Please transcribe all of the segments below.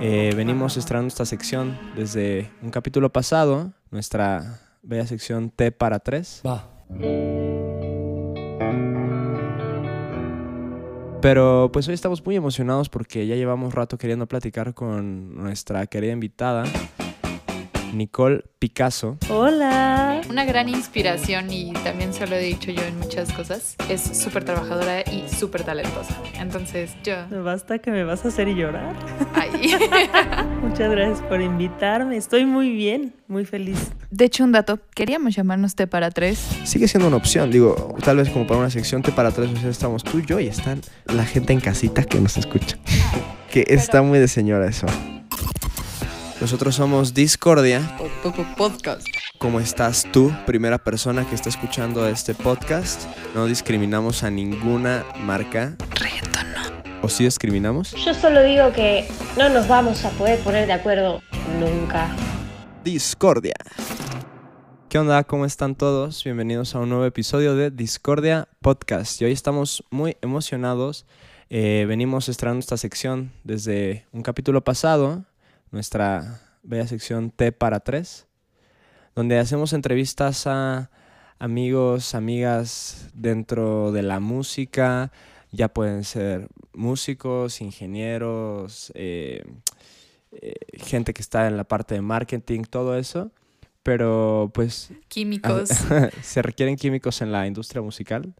Eh, venimos estrenando esta sección desde un capítulo pasado, nuestra bella sección T para 3. Va. Pero pues hoy estamos muy emocionados porque ya llevamos rato queriendo platicar con nuestra querida invitada, Nicole Picasso. Hola. Una gran inspiración y también se lo he dicho yo en muchas cosas. Es súper trabajadora y súper talentosa. Entonces yo... Me basta que me vas a hacer llorar. Ahí. Muchas gracias por invitarme. Estoy muy bien, muy feliz. De hecho, un dato. Queríamos llamarnos T para tres. Sigue siendo una opción, digo, tal vez como para una sección T para 3, o sea, estamos tú, yo y están la gente en casita que nos escucha. que está muy de señora eso. Nosotros somos Discordia. Podcast. ¿Cómo estás tú, primera persona que está escuchando este podcast? No discriminamos a ninguna marca. Reggaetón ¿O sí discriminamos? Yo solo digo que no nos vamos a poder poner de acuerdo nunca. Discordia. ¿Qué onda? ¿Cómo están todos? Bienvenidos a un nuevo episodio de Discordia Podcast. Y hoy estamos muy emocionados. Eh, venimos estrenando esta sección desde un capítulo pasado, nuestra bella sección T para 3, donde hacemos entrevistas a amigos, amigas dentro de la música. Ya pueden ser músicos, ingenieros, eh, eh, gente que está en la parte de marketing, todo eso. Pero pues Químicos. se requieren químicos en la industria musical,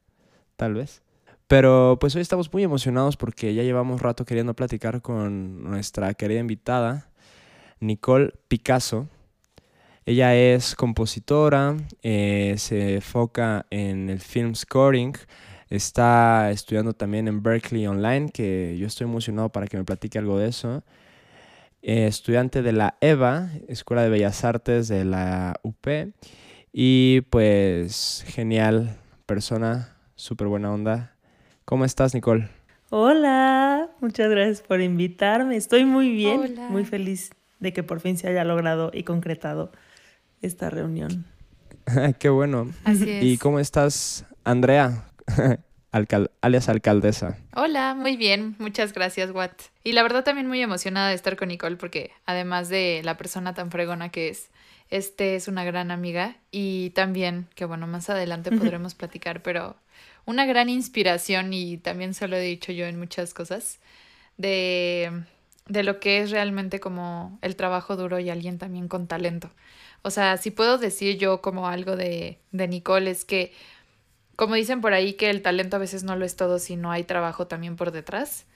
tal vez. Pero pues hoy estamos muy emocionados porque ya llevamos rato queriendo platicar con nuestra querida invitada, Nicole Picasso. Ella es compositora, eh, se enfoca en el film scoring, está estudiando también en Berkeley Online, que yo estoy emocionado para que me platique algo de eso. Eh, estudiante de la EVA, Escuela de Bellas Artes de la UP. Y pues genial persona, súper buena onda. ¿Cómo estás, Nicole? Hola. Muchas gracias por invitarme. Estoy muy bien, Hola. muy feliz de que por fin se haya logrado y concretado esta reunión. Qué bueno. Así es. ¿Y cómo estás, Andrea? Alcal- alias alcaldesa. Hola, muy bien, muchas gracias, Watt. Y la verdad también muy emocionada de estar con Nicole porque además de la persona tan fregona que es, este es una gran amiga y también, que bueno, más adelante podremos platicar, pero una gran inspiración y también se lo he dicho yo en muchas cosas, de, de lo que es realmente como el trabajo duro y alguien también con talento. O sea, si puedo decir yo como algo de, de Nicole es que como dicen por ahí que el talento a veces no lo es todo si no hay trabajo también por detrás.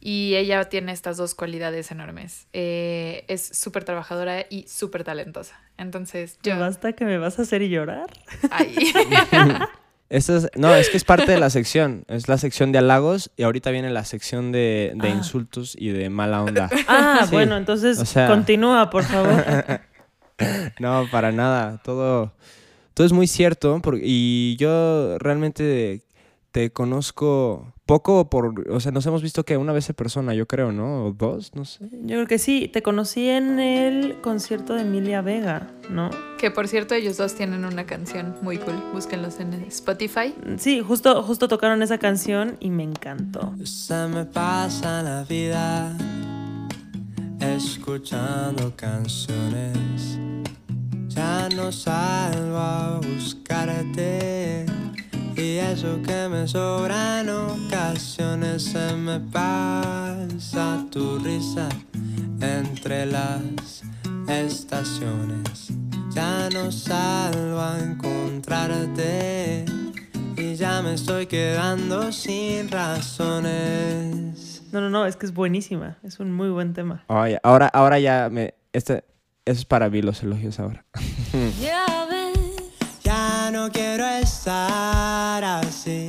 Y ella tiene estas dos cualidades enormes. Eh, es súper trabajadora y súper talentosa. Entonces, ¿Me yo... basta que me vas a hacer llorar? Esta es- no, es que es parte de la sección. Es la sección de halagos y ahorita viene la sección de, de Ah. insultos y de mala onda. Ah, Sí, bueno, entonces o sea- continúa, por favor. No, para nada. Todo, todo es muy cierto. y yo realmente te conozco poco por. O sea, nos hemos visto que una vez en persona, yo creo, ¿no? O dos, no sé. Yo creo que sí, te conocí en el concierto de Emilia Vega, ¿no? que por cierto, ellos dos tienen una canción muy cool. Búsquenlos en Spotify. Sí, justo, justo tocaron esa canción y me encantó. Se me pasa la vida escuchando canciones. Ya no salgo a buscarte. Y eso que me sobra en ocasiones se me pasa tu risa entre las estaciones. Ya no salgo a encontrarte y ya me estoy quedando sin razones. No, no, no, es que es buenísima. Es un muy buen tema. Ay, ahora, ahora ya me. Este, eso es para mí los elogios ahora. No quiero estar así.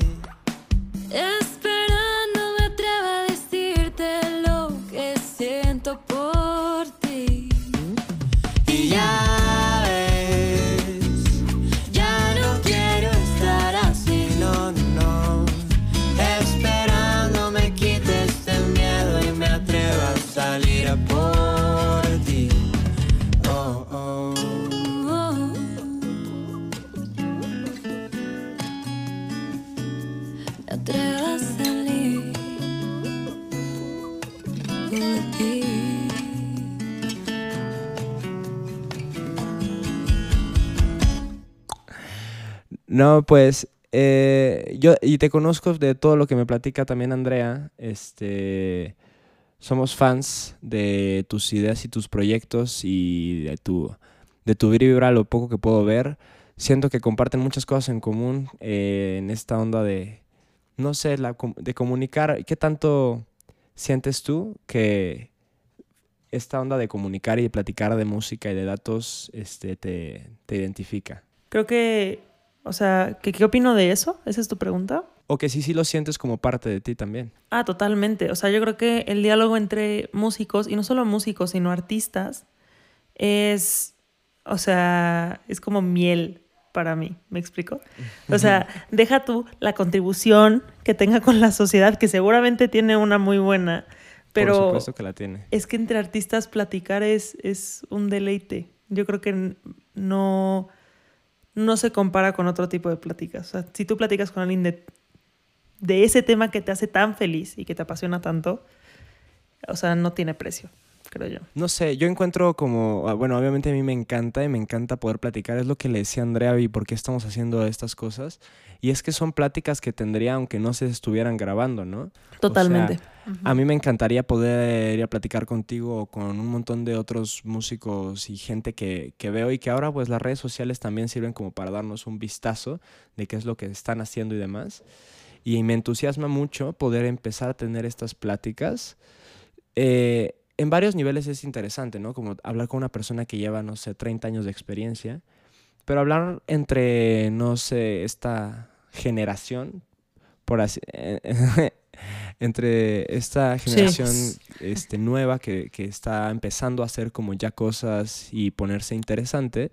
No, pues eh, yo y te conozco de todo lo que me platica también Andrea. Este, somos fans de tus ideas y tus proyectos y de tu de tu vibra, lo poco que puedo ver. Siento que comparten muchas cosas en común eh, en esta onda de, no sé, la, de comunicar. ¿Qué tanto sientes tú que esta onda de comunicar y de platicar de música y de datos este, te, te identifica? Creo que, o sea, ¿qué, ¿qué opino de eso? ¿Esa es tu pregunta? O que sí, sí lo sientes como parte de ti también. Ah, totalmente. O sea, yo creo que el diálogo entre músicos, y no solo músicos, sino artistas, es, o sea, es como miel para mí, ¿me explico? O sea, deja tú la contribución que tenga con la sociedad, que seguramente tiene una muy buena, pero Por supuesto que la tiene. es que entre artistas platicar es, es un deleite. Yo creo que no, no se compara con otro tipo de pláticas. O sea, si tú platicas con alguien de, de ese tema que te hace tan feliz y que te apasiona tanto, o sea, no tiene precio, creo yo. No sé, yo encuentro como, ah, bueno, obviamente a mí me encanta y me encanta poder platicar, es lo que le decía Andrea y por qué estamos haciendo estas cosas. Y es que son pláticas que tendría aunque no se estuvieran grabando, ¿no? Totalmente. A mí me encantaría poder ir a platicar contigo o con un montón de otros músicos y gente que, que veo y que ahora pues las redes sociales también sirven como para darnos un vistazo de qué es lo que están haciendo y demás. Y me entusiasma mucho poder empezar a tener estas pláticas. Eh, en varios niveles es interesante, ¿no? Como hablar con una persona que lleva, no sé, 30 años de experiencia, pero hablar entre, no sé, esta generación, por así, entre esta generación este, nueva que, que está empezando a hacer como ya cosas y ponerse interesante,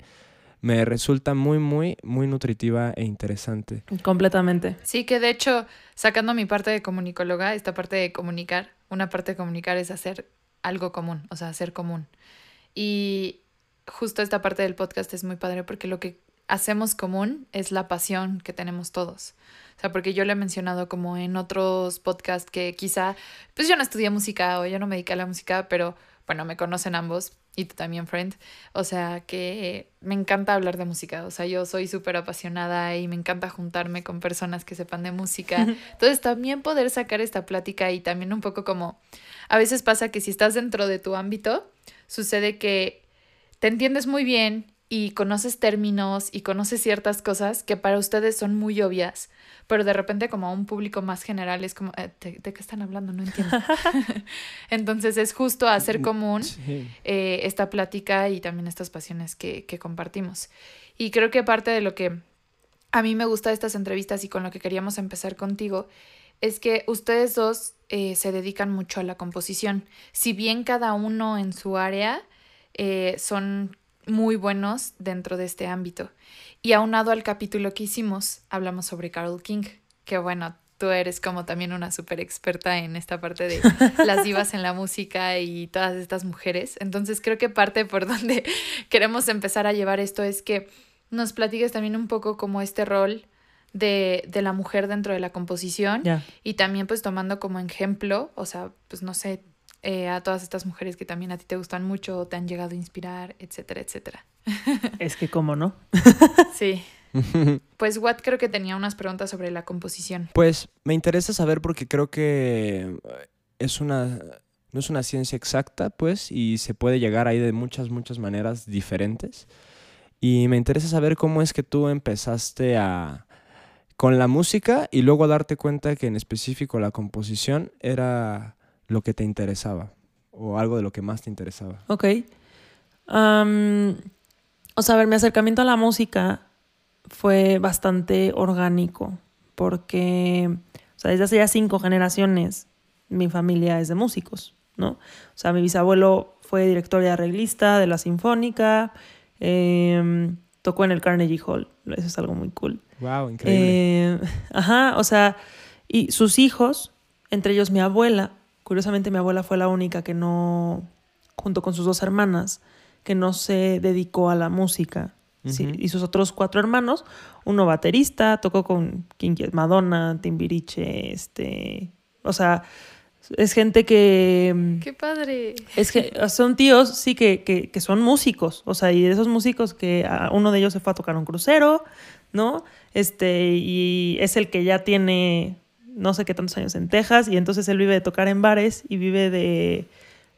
me resulta muy, muy, muy nutritiva e interesante. Completamente. Sí, que de hecho, sacando mi parte de comunicóloga, esta parte de comunicar, una parte de comunicar es hacer algo común, o sea, hacer común. Y justo esta parte del podcast es muy padre porque lo que hacemos común es la pasión que tenemos todos. O sea, porque yo le he mencionado como en otros podcasts que quizá, pues yo no estudié música o yo no me dediqué a la música, pero bueno, me conocen ambos y tú también, friend. O sea, que me encanta hablar de música. O sea, yo soy súper apasionada y me encanta juntarme con personas que sepan de música. Entonces, también poder sacar esta plática y también un poco como, a veces pasa que si estás dentro de tu ámbito, sucede que te entiendes muy bien y conoces términos y conoces ciertas cosas que para ustedes son muy obvias, pero de repente como a un público más general es como, eh, ¿de, de qué están hablando? No entiendo. Entonces es justo hacer común Sí. eh, esta plática y también estas pasiones que, que compartimos. Y creo que parte de lo que a mí me gusta de estas entrevistas y con lo que queríamos empezar contigo es que ustedes dos eh, se dedican mucho a la composición. Si bien cada uno en su área eh, son muy buenos dentro de este ámbito. Y aunado al capítulo que hicimos, hablamos sobre Carol King, que bueno, tú eres como también una súper experta en esta parte de las divas en la música y todas estas mujeres. Entonces creo que parte por donde queremos empezar a llevar esto es que nos platiques también un poco como este rol de, de la mujer dentro de la composición y también pues tomando como ejemplo, o sea, pues no sé, eh, a todas estas mujeres que también a ti te gustan mucho, o te han llegado a inspirar, etcétera, etcétera. Es que cómo no. Sí. Pues Watt creo que tenía unas preguntas sobre la composición. Pues me interesa saber porque creo que es una no es una ciencia exacta, pues, y se puede llegar ahí de muchas muchas maneras diferentes. Y me interesa saber cómo es que tú empezaste a con la música y luego darte cuenta que en específico la composición era lo que te interesaba o algo de lo que más te interesaba. Ok. Am, o sea, ver, mi acercamiento a la música fue bastante orgánico, porque, o sea, desde hace ya cinco generaciones mi familia es de músicos, ¿no? O sea, mi bisabuelo fue director y arreglista de la Sinfónica, em, tocó en el Carnegie Hall, eso es algo muy cool. Wow, increíble. Eh, ajá, o sea, y sus hijos, entre ellos mi abuela, curiosamente mi abuela fue la única que no, junto con sus dos hermanas, que no se dedicó a la música. Sí, y sus otros cuatro hermanos, uno baterista, tocó con Madonna, Timbiriche, este, o sea, es gente que ¡Qué padre! es que son tíos, sí, que, que, que son músicos. O sea, y de esos músicos que uno de ellos se fue a tocar un crucero, ¿no? Este, y es el que ya tiene no sé qué tantos años en Texas, y entonces él vive de tocar en bares y vive de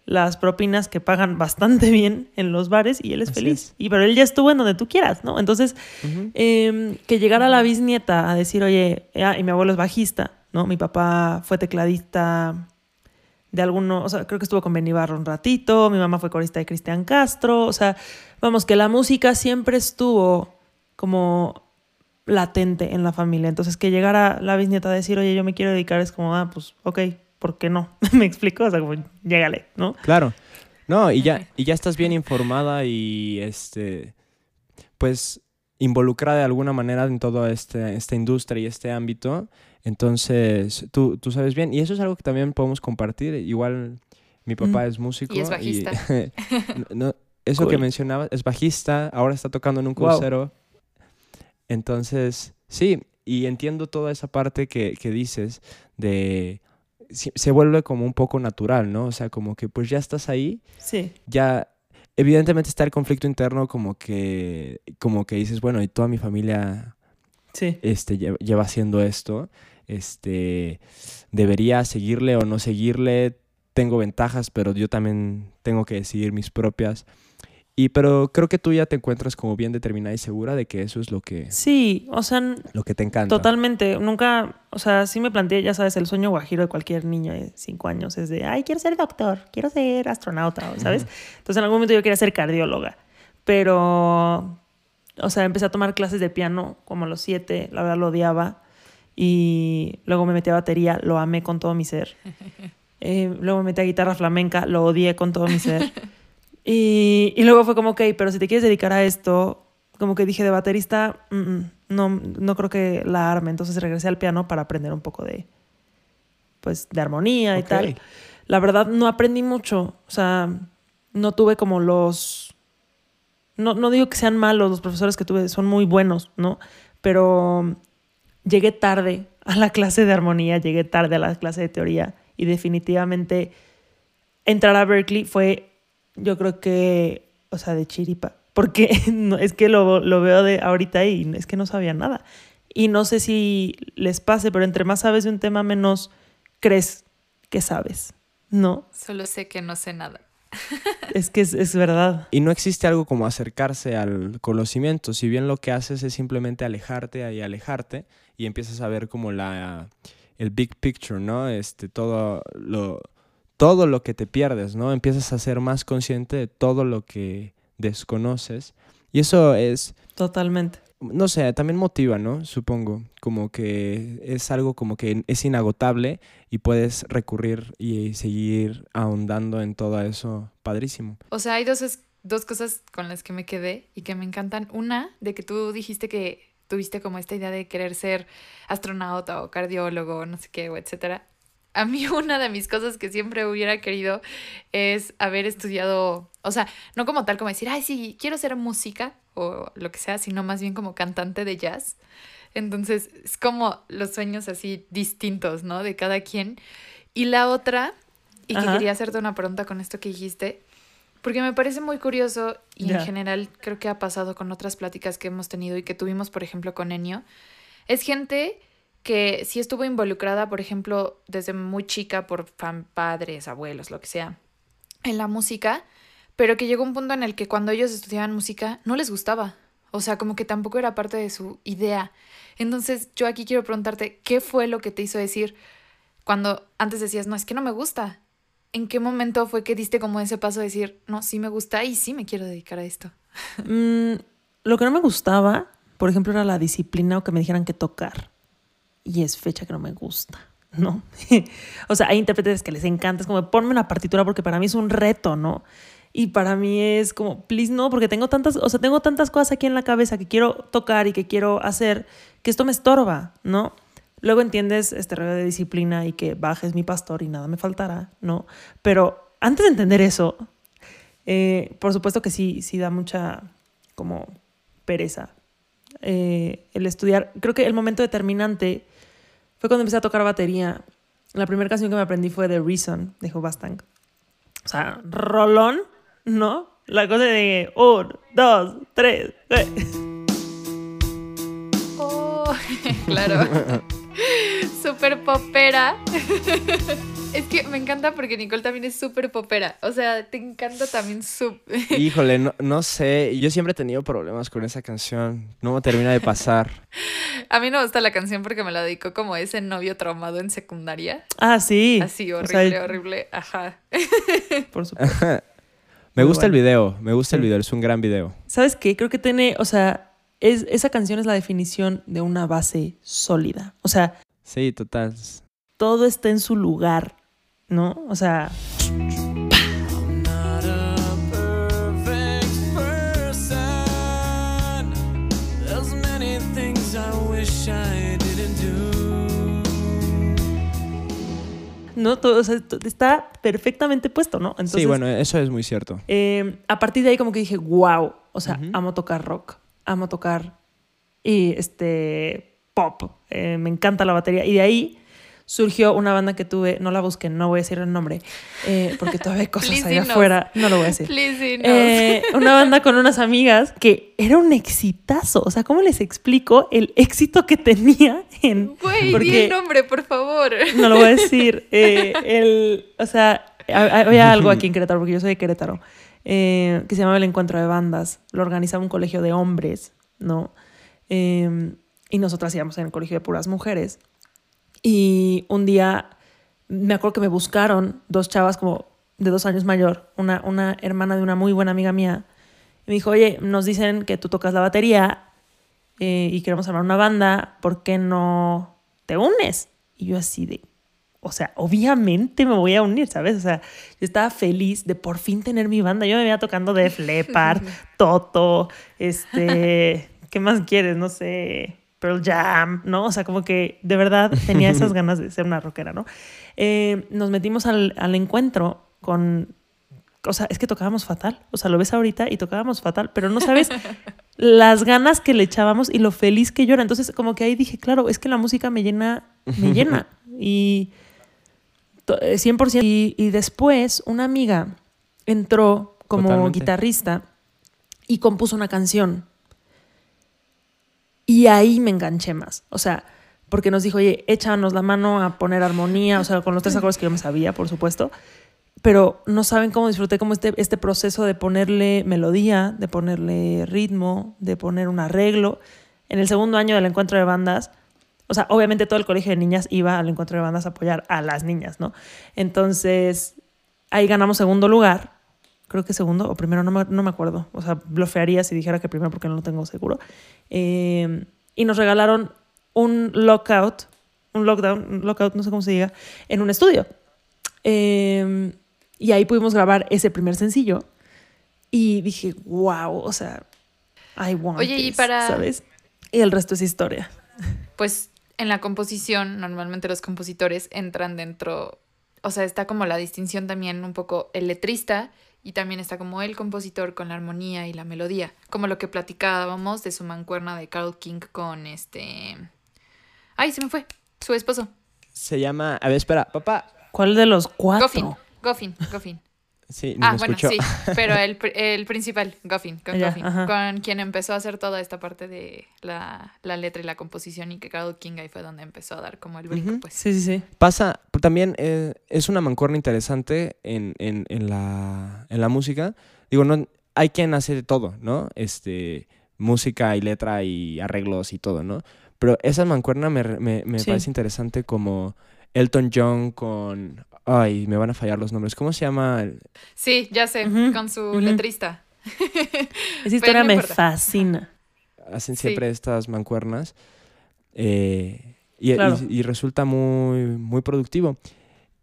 las propinas que pagan bastante bien en los bares y él es Así feliz. es. Y pero él ya estuvo en donde tú quieras, ¿no? Entonces, eh, que llegara la bisnieta a decir, oye, ah, y mi abuelo es bajista, ¿no? Mi papá fue tecladista de alguno, o sea, creo que estuvo con Benny Barro un ratito, mi mamá fue corista de Cristian Castro, o sea, vamos, que la música siempre estuvo como latente en la familia. Entonces, que llegara la bisnieta a decir, oye, yo me quiero dedicar, es como, ah, pues, ok, ¿por qué no? me explico, o sea, como, llégale, ¿no? Claro. No, y ya, y ya estás bien informada y este pues involucrada de alguna manera en toda este, esta industria y este ámbito. Entonces, tú, tú sabes bien. Y eso es algo que también podemos compartir. Igual mi papá es músico. Y es bajista. no, eso que mencionabas, es bajista, ahora está tocando en un Wow. crucero. Entonces, sí, y entiendo toda esa parte que, que dices de... Se vuelve como un poco natural, ¿no? O sea, como que pues ya estás ahí, Sí. ya evidentemente está el conflicto interno como que como que dices bueno y toda mi familia Sí. este lle- lleva haciendo esto este debería seguirle o no seguirle tengo ventajas pero yo también tengo que decidir mis propias y pero creo que tú ya te encuentras como bien determinada y segura de que eso es lo que Sí, o sea, lo que te encanta Totalmente, nunca, o sea, sí me planteé, ya sabes, el sueño guajiro de cualquier niño de cinco años es de, ay, quiero ser doctor, quiero ser astronauta, ¿sabes? Entonces en algún momento yo quería ser cardióloga, pero, o sea, empecé a tomar clases de piano como a los siete, la verdad lo odiaba, y luego me metí a batería, lo amé con todo mi ser. Eh, luego me metí a guitarra flamenca, lo odié con todo mi ser. Y, y luego fue como, ok, pero si te quieres dedicar a esto, como que dije de baterista, mm, mm, no, no creo que la arme. Entonces regresé al piano para aprender un poco de, pues, de armonía y tal. La verdad, no aprendí mucho. O sea, no tuve como los... No, no digo que sean malos, los profesores que tuve son muy buenos, ¿no? Pero llegué tarde a la clase de armonía, llegué tarde a la clase de teoría y definitivamente entrar a Berkeley fue, yo creo que, o sea, de chiripa, porque no, es que lo, lo veo de ahorita y es que no sabía nada. Y no sé si les pase, pero entre más sabes de un tema, menos crees que sabes, ¿no? Solo sé que no sé nada. Es que es, es verdad. Y no existe algo como acercarse al conocimiento, si bien lo que haces es simplemente alejarte y alejarte y empiezas a ver como la el big picture, ¿no? Este todo lo todo lo que te pierdes, ¿no? Empiezas a ser más consciente de todo lo que desconoces y eso es Totalmente. no sé, también motiva, ¿no? Supongo, como que es algo como que es inagotable y puedes recurrir y seguir ahondando en todo eso, padrísimo. O sea, hay dos, dos cosas con las que me quedé y que me encantan. Una, de que tú dijiste que tuviste como esta idea de querer ser astronauta o cardiólogo, no sé qué, o etcétera. A mí una de mis cosas que siempre hubiera querido es haber estudiado, o sea, no como tal como decir, ay, sí, quiero ser música o lo que sea, sino más bien como cantante de jazz. Entonces, es como los sueños así distintos, ¿no? De cada quien. Y la otra, y que quería hacerte una pregunta con esto que dijiste, porque me parece muy curioso y en general creo que ha pasado con otras pláticas que hemos tenido y que tuvimos, por ejemplo, con Enio. Es gente que sí estuvo involucrada, por ejemplo, desde muy chica por fam- padres, abuelos, lo que sea, en la música, pero que llegó un punto en el que cuando ellos estudiaban música no les gustaba. O sea, como que tampoco era parte de su idea. Entonces, yo aquí quiero preguntarte, ¿qué fue lo que te hizo decir cuando antes decías, no, es que no me gusta? ¿En qué momento fue que diste como ese paso de decir, no, sí me gusta y sí me quiero dedicar a esto? Mm, lo que no me gustaba, por ejemplo, era la disciplina o que me dijeran que tocar. Y es fecha que no me gusta, ¿no? o sea, hay intérpretes que les encanta, es como ponme una partitura porque para mí es un reto, ¿no? Y para mí es como, please no, porque tengo tantas, o sea, tengo tantas cosas aquí en la cabeza que quiero tocar y que quiero hacer, que esto me estorba, ¿no? Luego entiendes este rollo de disciplina y que bajes mi pastor y nada me faltará, ¿no? Pero antes de entender eso, eh, por supuesto que sí, sí da mucha como pereza eh, el estudiar. Creo que el momento determinante fue cuando empecé a tocar batería. La primera canción que me aprendí fue The Reason de Hubastang. O sea, rolón, ¿no? La cosa de un, dos, tres. eh. Oh, claro. Súper popera. Es que me encanta porque Nicole también es súper popera. O sea, te encanta también su... Híjole, no, no sé. Yo siempre he tenido problemas con esa canción. No me termina de pasar. A mí no me gusta la canción porque me la dedicó como ese novio traumado en secundaria. Ah, sí. Así, O horrible, sea, horrible. Ajá. Por supuesto. Me Muy gusta el video. Me gusta el video. Es un gran video. ¿Sabes qué? Creo que tiene, o sea, es, esa canción es la definición de una base sólida. O sea, Sí, total. todo está en su lugar, ¿no? O sea, no, todo, o sea, está perfectamente puesto, ¿no? Entonces, sí, bueno, eso es muy cierto. eh, a partir de ahí como que dije, wow, o sea, amo tocar rock, amo tocar y este pop, eh, me encanta la batería y de ahí surgió una banda que tuve, no la busqué, no voy a decir el nombre, eh, porque todavía hay cosas allá afuera, no lo voy a decir. Eh, una banda con unas amigas que era un exitazo. O sea, ¿cómo les explico el éxito que tenía en. Güey, di porque- el nombre, por favor. No lo voy a decir. eh, el, o sea, ha- había algo aquí en Querétaro, porque yo soy de Querétaro, eh, que se llamaba el Encuentro de Bandas. Lo organizaba un colegio de hombres, ¿no? Eh, y nosotras íbamos en el colegio de puras mujeres. Y un día me acuerdo que me buscaron dos chavas como de dos años mayor, una, una hermana de una muy buena amiga mía. Y me dijo, oye, nos dicen que tú tocas la batería eh, y queremos armar una banda, ¿por qué no te unes? Y yo así de, o sea, obviamente me voy a unir, ¿sabes? O sea, yo estaba feliz de por fin tener mi banda. Yo me veía tocando de Leppard, Toto, este, ¿qué más quieres? No sé, Pearl Jam, ¿no? O sea, como que de verdad tenía esas ganas de ser una rockera, ¿no? Eh, nos metimos al, al encuentro con o sea, es que tocábamos fatal. O sea, lo ves ahorita y tocábamos fatal, pero no sabes las ganas que le echábamos y lo feliz que yo era. Entonces, como que ahí dije, claro, es que la música me llena, me llena. Y to- eh, 100%. Y, y después, una amiga entró como Totalmente. guitarrista y compuso una canción. Y ahí me enganché más. O sea, porque nos dijo, oye, échanos la mano a poner armonía, o sea, con los tres acordes que yo me sabía, por supuesto. Pero no saben cómo disfruté como este, este proceso de ponerle melodía, de ponerle ritmo, de poner un arreglo. En el segundo año del encuentro de bandas, o sea, obviamente todo el colegio de niñas iba al encuentro de bandas a apoyar a las niñas, ¿no? Entonces, ahí ganamos segundo lugar. Creo que segundo o primero, no me, no me acuerdo. O sea, blofearía si dijera que primero porque no lo tengo seguro. Eh, y nos regalaron un lockout, un lockdown, un lockout, no sé cómo se diga, en un estudio. Eh, y ahí pudimos grabar ese primer sencillo. Y dije, wow, o sea, I want Oye, y this", para- ¿sabes? Y el resto es historia. Pues en la composición, normalmente los compositores entran dentro, o sea, está como la distinción también un poco el letrista y también está como el compositor con la armonía y la melodía, como lo que platicábamos de su mancuerna de Carl King con este... Ay, se me fue, su esposo. Se llama. A ver, espera, papá. ¿Cuál de los cuatro? Goffin, Goffin, Goffin. Sí, Ah, me bueno, escuchó. sí, pero el, el principal, Goffin, con Goffin, con quien empezó a hacer toda esta parte de la, la letra y la composición y que Carl King ahí fue donde empezó a dar como el brinco, pues. Sí, sí, sí. Pasa, también eh, es una mancuerna interesante en, en- en la, en la música. Digo, no, hay quien hace de todo, ¿no? Este, música y letra y arreglos y todo, ¿no? Pero esa mancuerna me, me, me Sí. parece interesante como Elton John con... Ay, me van a fallar los nombres. ¿Cómo se llama? el- Sí, ya sé, con su letrista. Esa historia no me importa. fascina. Hacen Sí. siempre estas mancuernas. eh, y, y- Claro. y resulta muy, muy productivo.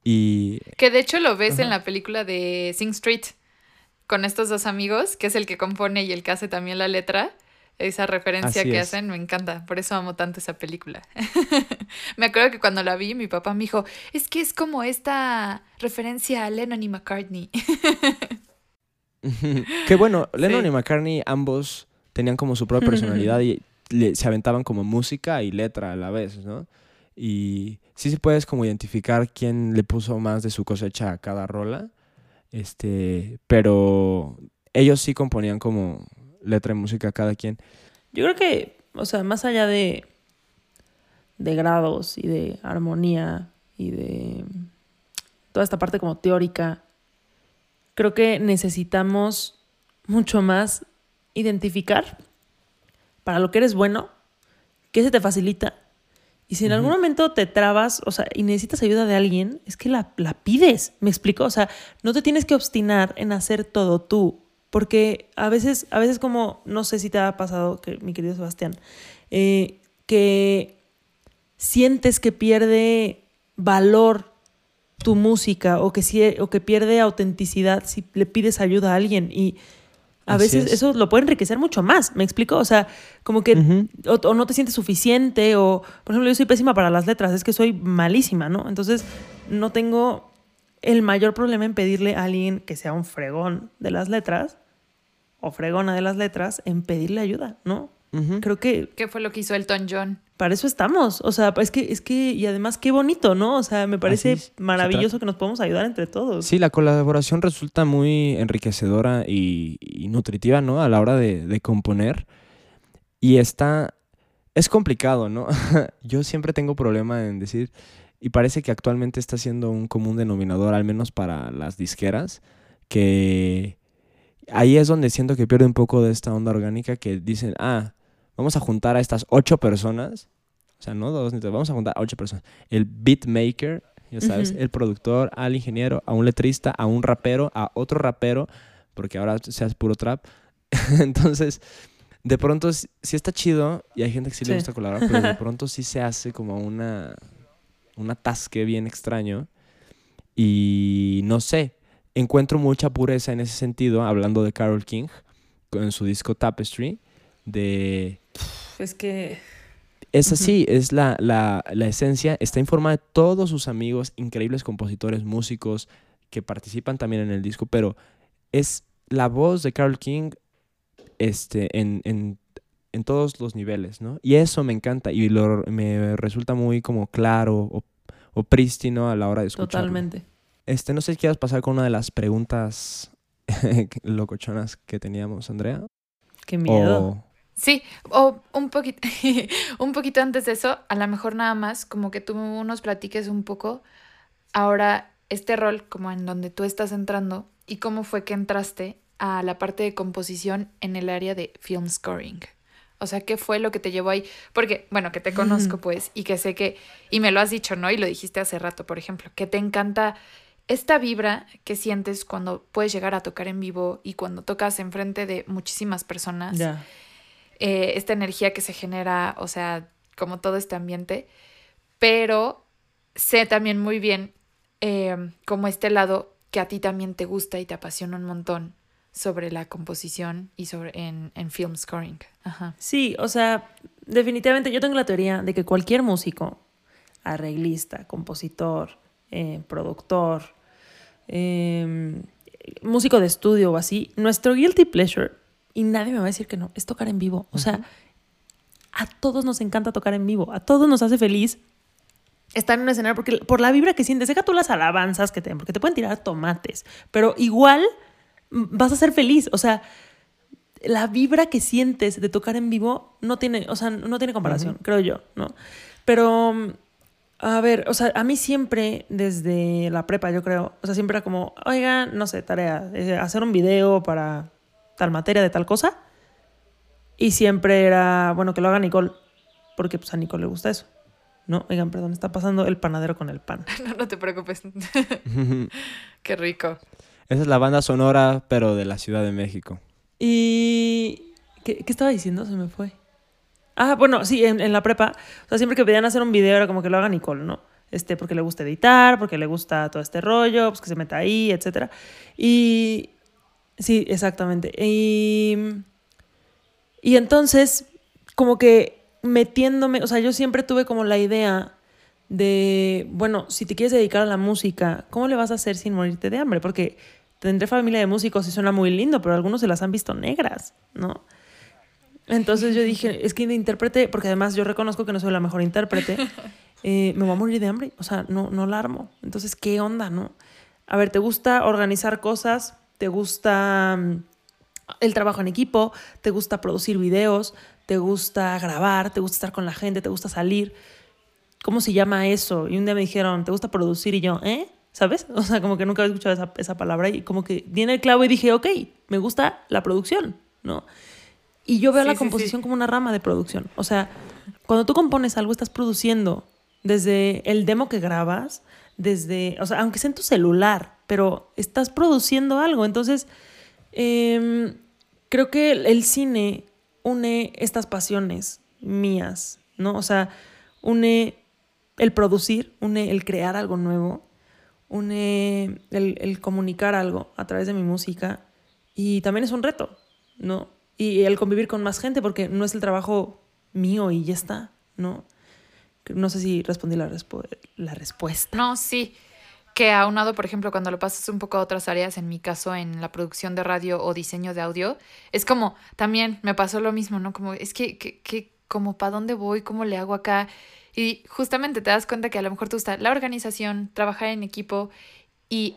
Y Que de hecho lo ves Ajá. en la película de Sing Street con estos dos amigos, que es el que compone y el que hace también la letra. Esa referencia Así que es. hacen me encanta, por eso amo tanto esa película. me acuerdo que cuando la vi, mi papá me dijo, es que es como esta referencia a Lennon y McCartney. que bueno, Lennon Sí. y McCartney ambos tenían como su propia personalidad y le- se aventaban como música y letra a la vez, ¿no? Y sí se puedes como identificar quién le puso más de su cosecha a cada rola, este, pero ellos sí componían como letra y música cada quien. Yo creo que, o sea, más allá de de grados y de armonía y de toda esta parte como teórica, creo que necesitamos mucho más identificar para lo que eres bueno, qué se te facilita. Y si en algún momento te trabas, o sea, y necesitas ayuda de alguien, es que la, la pides, ¿me explico? O sea, no te tienes que obstinar en hacer todo tú, porque a veces, a veces como, no sé si te ha pasado, que, mi querido Sebastián, eh, que sientes que pierde valor tu música o que, si- o que pierde autenticidad si le pides ayuda a alguien y a Así veces es. eso lo puede enriquecer mucho más, ¿me explico? O sea, como que o no te sientes suficiente o, por ejemplo, yo soy pésima para las letras, es que soy malísima, ¿no? Entonces no tengo el mayor problema en pedirle a alguien que sea un fregón de las letras o fregona de las letras en pedirle ayuda, ¿no? Creo que ¿Qué fue lo que hizo Elton John? para eso estamos. O sea, es que, es que, y además qué bonito, ¿no? O sea, me parece maravilloso que nos podamos ayudar entre todos. Sí, la colaboración resulta muy enriquecedora y, y nutritiva, ¿no? A la hora de, de componer. Y está... Es complicado, ¿no? Yo siempre tengo problema en decir, y parece que actualmente está siendo un común denominador, al menos para las disqueras, que ahí es donde siento que pierde un poco de esta onda orgánica que dicen, ah, vamos a juntar a estas ocho personas, o sea, no dos ni tres, vamos a juntar a ocho personas. El beatmaker, ya sabes, Ujú. el productor, al ingeniero, a un letrista, a un rapero, a otro rapero, porque ahora se hace puro trap. Entonces, de pronto sí está chido y hay gente que sí, Sí. le gusta colaborar, pero de pronto sí se hace como una, un atasque bien extraño. Y no sé, encuentro mucha pureza en ese sentido, hablando de Carol King, con su disco Tapestry, de Es que. es así, es la, la, la esencia. Está informada de todos sus amigos, increíbles compositores, músicos que participan también en el disco, pero es la voz de Carol King este, en, en, en todos los niveles, ¿no? Y eso me encanta y lo, me resulta muy como claro o, o prístino a la hora de escucharlo. Totalmente. Este, no sé si quieras pasar con una de las preguntas locochonas que teníamos, Andrea. Qué miedo. O... Sí, o un poquito, un poquito antes de eso, a lo mejor nada más, como que tú nos platiques un poco ahora este rol, como en donde tú estás entrando, y cómo fue que entraste a la parte de composición en el área de film scoring. O sea, ¿qué fue lo que te llevó ahí? Porque, bueno, que te conozco, pues, y que sé que, y me lo has dicho, ¿no? Y lo dijiste hace rato, por ejemplo, que te encanta esta vibra que sientes cuando puedes llegar a tocar en vivo y cuando tocas enfrente de muchísimas personas eh, esta energía que se genera, o sea, como todo este ambiente, pero sé también muy bien eh, como este lado que a ti también te gusta y te apasiona un montón sobre la composición y sobre en, en film scoring. Ajá. Sí, o sea, definitivamente yo tengo la teoría de que cualquier músico, arreglista, compositor, eh, productor, eh, músico de estudio o así, nuestro guilty pleasure, y nadie me va a decir que no, es tocar en vivo. O sea, a todos nos encanta tocar en vivo, a todos nos hace feliz estar en un escenario porque por la vibra que sientes, deja tú las alabanzas que te den, porque te pueden tirar tomates, pero igual vas a ser feliz, o sea, la vibra que sientes de tocar en vivo no tiene, o sea, no tiene comparación, creo yo, ¿no? Pero, a ver, o sea, a mí siempre, desde la prepa, yo creo, o sea, siempre era como, oiga, no sé, tarea, eh, hacer un video para tal materia de tal cosa. Y siempre era, bueno, que lo haga Nicole, porque pues a Nicole le gusta eso. No, oigan, perdón, está pasando el panadero con el pan. No, no te preocupes. Qué rico. Esa es la banda sonora, pero de la Ciudad de México. Y... ¿Qué, qué estaba diciendo? Se me fue. Ah, bueno, sí, en, en la prepa. O sea, siempre que pedían hacer un video era como que lo haga Nicole, ¿no? Este, porque le gusta editar, porque le gusta todo este rollo, pues que se meta ahí, etcétera. Y... Sí, exactamente. Y... Y entonces, como que metiéndome, o sea, yo siempre tuve como la idea de, bueno, si te quieres dedicar a la música, ¿cómo le vas a hacer sin morirte de hambre? Porque tendré familia de músicos y suena muy lindo, pero algunos se las han visto negras, ¿no? Entonces yo dije, es que de intérprete, porque además yo reconozco que no soy la mejor intérprete, eh, me voy a morir de hambre, o sea, no, no la armo. Entonces, ¿qué onda, no? A ver, ¿te gusta organizar cosas? ¿Te gusta mm, el trabajo en equipo? ¿Te gusta producir videos? ¿Te gusta grabar? ¿Te gusta estar con la gente? ¿Te gusta salir? ¿cómo se llama eso? Y un día me dijeron, ¿te gusta producir? Y yo, ¿eh? ¿Sabes? O sea, como que nunca había escuchado esa, esa palabra y como que di en el clavo y dije, ok, me gusta la producción, ¿no? Y yo veo Sí, la composición sí. como una rama de producción. O sea, cuando tú compones algo, estás produciendo desde el demo que grabas, desde, o sea, aunque sea en tu celular, pero estás produciendo algo. Entonces, em, creo que el, el cine une estas pasiones mías, ¿no? O sea, une el producir, une el crear algo nuevo, une el, el comunicar algo a través de mi música y también es un reto, ¿no? Y el convivir con más gente porque no es el trabajo mío y ya está, ¿no? No sé si respondí la, respu- la respuesta. No, sí. Que aunado, por ejemplo, cuando lo pasas un poco a otras áreas, en mi caso, en la producción de radio o diseño de audio, es como, también me pasó lo mismo, ¿no? Como, es que, que, que como, ¿para dónde voy? ¿Cómo le hago acá? Y justamente te das cuenta que a lo mejor te gusta la organización, trabajar en equipo y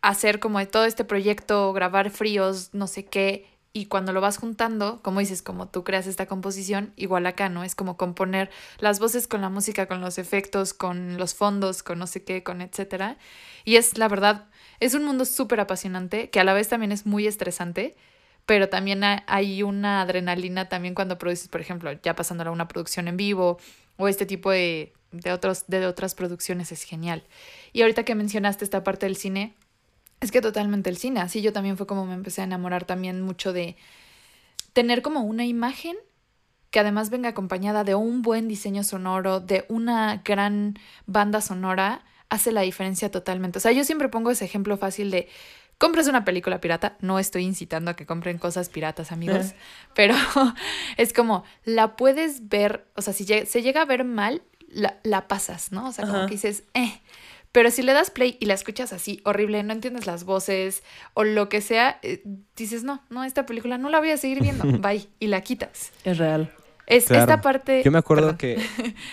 hacer como todo este proyecto, grabar fríos, no sé qué, y cuando lo vas juntando, como dices, como tú creas esta composición, igual acá, ¿no? Es como componer las voces con la música, con los efectos, con los fondos, con no sé qué, con etcétera. Y es, la verdad, es un mundo súper apasionante, que a la vez también es muy estresante, pero también ha- hay una adrenalina también cuando produces, por ejemplo, ya pasándola a una producción en vivo o este tipo de, de, otros, de otras producciones es genial. Y ahorita que mencionaste esta parte del cine, es que totalmente el cine, así yo también fue como me empecé a enamorar también mucho de tener como una imagen que además venga acompañada de un buen diseño sonoro, de una gran banda sonora, hace la diferencia totalmente. O sea, yo siempre pongo ese ejemplo fácil de compres una película pirata, no estoy incitando a que compren cosas piratas, amigos, pero es como la puedes ver, o sea, si se llega a ver mal, la, la pasas, ¿no? O sea, como Ajá. que dices, eh, pero si le das play y la escuchas así, horrible, no entiendes las voces o lo que sea, eh, dices, no, no, esta película no la voy a seguir viendo, bye, y la quitas. Es real. Es Claro. esta parte... Yo me acuerdo perdón, que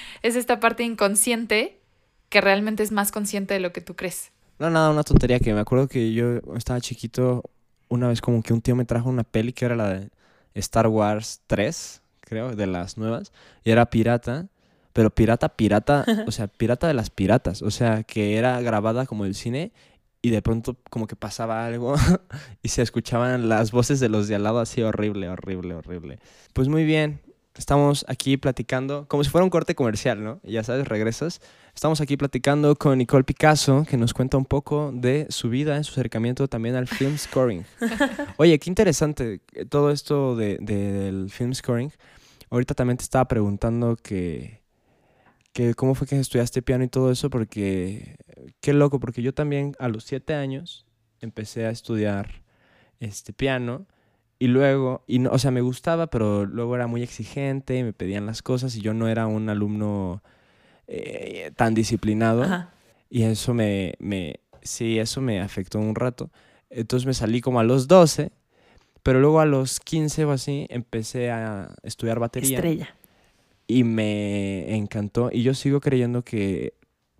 Es esta parte inconsciente que realmente es más consciente de lo que tú crees. No, nada, una tontería que me acuerdo que yo estaba chiquito, una vez como que un tío me trajo una peli que era la de Star Wars 3, creo, de las nuevas, y era pirata, pero pirata, pirata, o sea, pirata de las piratas, o sea, que era grabada como el cine y de pronto como que pasaba algo y se escuchaban las voces de los de al lado así horrible, horrible, horrible. Pues muy bien, estamos aquí platicando, como si fuera un corte comercial, ¿no? Ya sabes, regresas. Estamos aquí platicando con Nicole Picasso, que nos cuenta un poco de su vida, en su acercamiento también al film scoring. Oye, qué interesante eh, todo esto de, de- del film scoring. Ahorita también te estaba preguntando que, que cómo fue que estudiaste piano y todo eso, porque qué loco, porque yo también a los siete años empecé a estudiar este piano y luego, y no, o sea, me gustaba, pero luego era muy exigente, me pedían las cosas y yo no era un alumno eh, tan disciplinado. Ajá. Y eso me, me, sí, eso me afectó un rato. Entonces me salí como a los 12, pero luego a los 15 o así empecé a estudiar batería Estrella. Y me encantó. Y yo sigo creyendo que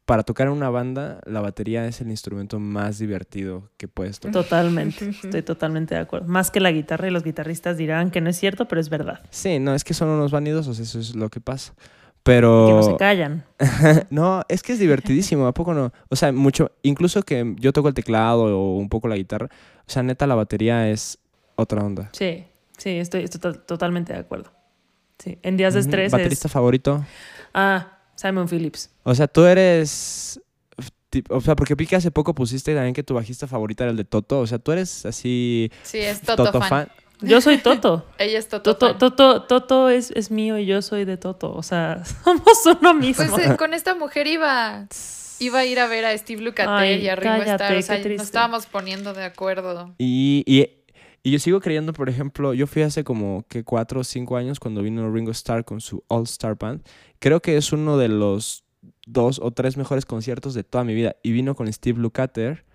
para tocar en una banda, la batería es el instrumento más divertido que puedes tocar. Totalmente. Estoy totalmente de acuerdo. Más que la guitarra y los guitarristas dirán que no es cierto, pero es verdad. Sí, no, es que son unos vanidosos, eso es lo que pasa. Que no se Pero callan. no, es que es divertidísimo, ¿a poco no? O sea, mucho, incluso que yo toco el teclado o un poco la guitarra, o sea, neta la batería es otra onda. Sí, sí, estoy, estoy to- totalmente de acuerdo. Sí. En días de estrés ¿Baterista es... favorito? Ah, Simon Phillips. O sea, tú eres... O sea, porque vi que hace poco pusiste también que tu bajista favorita era el de Toto. O sea, tú eres así... Sí, es Toto, fan. Yo soy Toto. Ella es Toto, Toto, fan. Toto, Toto es, es mío y yo soy de Toto. O sea, somos uno mismo. Pues eh, con esta mujer iba, iba a ir a ver a Steve Lukather y a Ringo cállate, Starr. O sea, nos estábamos poniendo de acuerdo. Y, y, y yo sigo creyendo, por ejemplo, yo fui hace como que cuatro o cinco años cuando vino Ringo Starr con su All Star Band. Creo que es uno de los dos o tres mejores conciertos de toda mi vida. Y vino con Steve Lukather,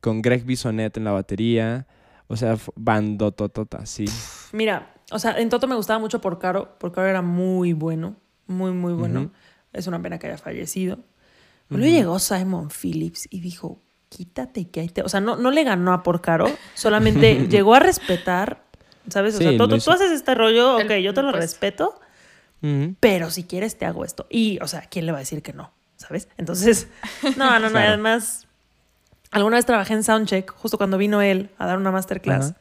con Greg Bisonet en la batería. O sea, fu- bandototota, sí. Mira, o sea, en Toto me gustaba mucho por Caro. Por Caro era muy bueno. Muy, muy bueno. Es una pena que haya fallecido. Luego llegó Simon Phillips y dijo, quítate que ahí te... O sea, no, no le ganó a por Caro. Solamente llegó a respetar, ¿sabes? O Sí, sea, hizo. tú haces este rollo, El- ok, yo te lo pues. respeto. Pero si quieres te hago esto. Y, o sea, ¿quién le va a decir que no? ¿Sabes? Entonces, no, no, no. Claro. Además, alguna vez trabajé en Soundcheck, justo cuando vino él a dar una masterclass.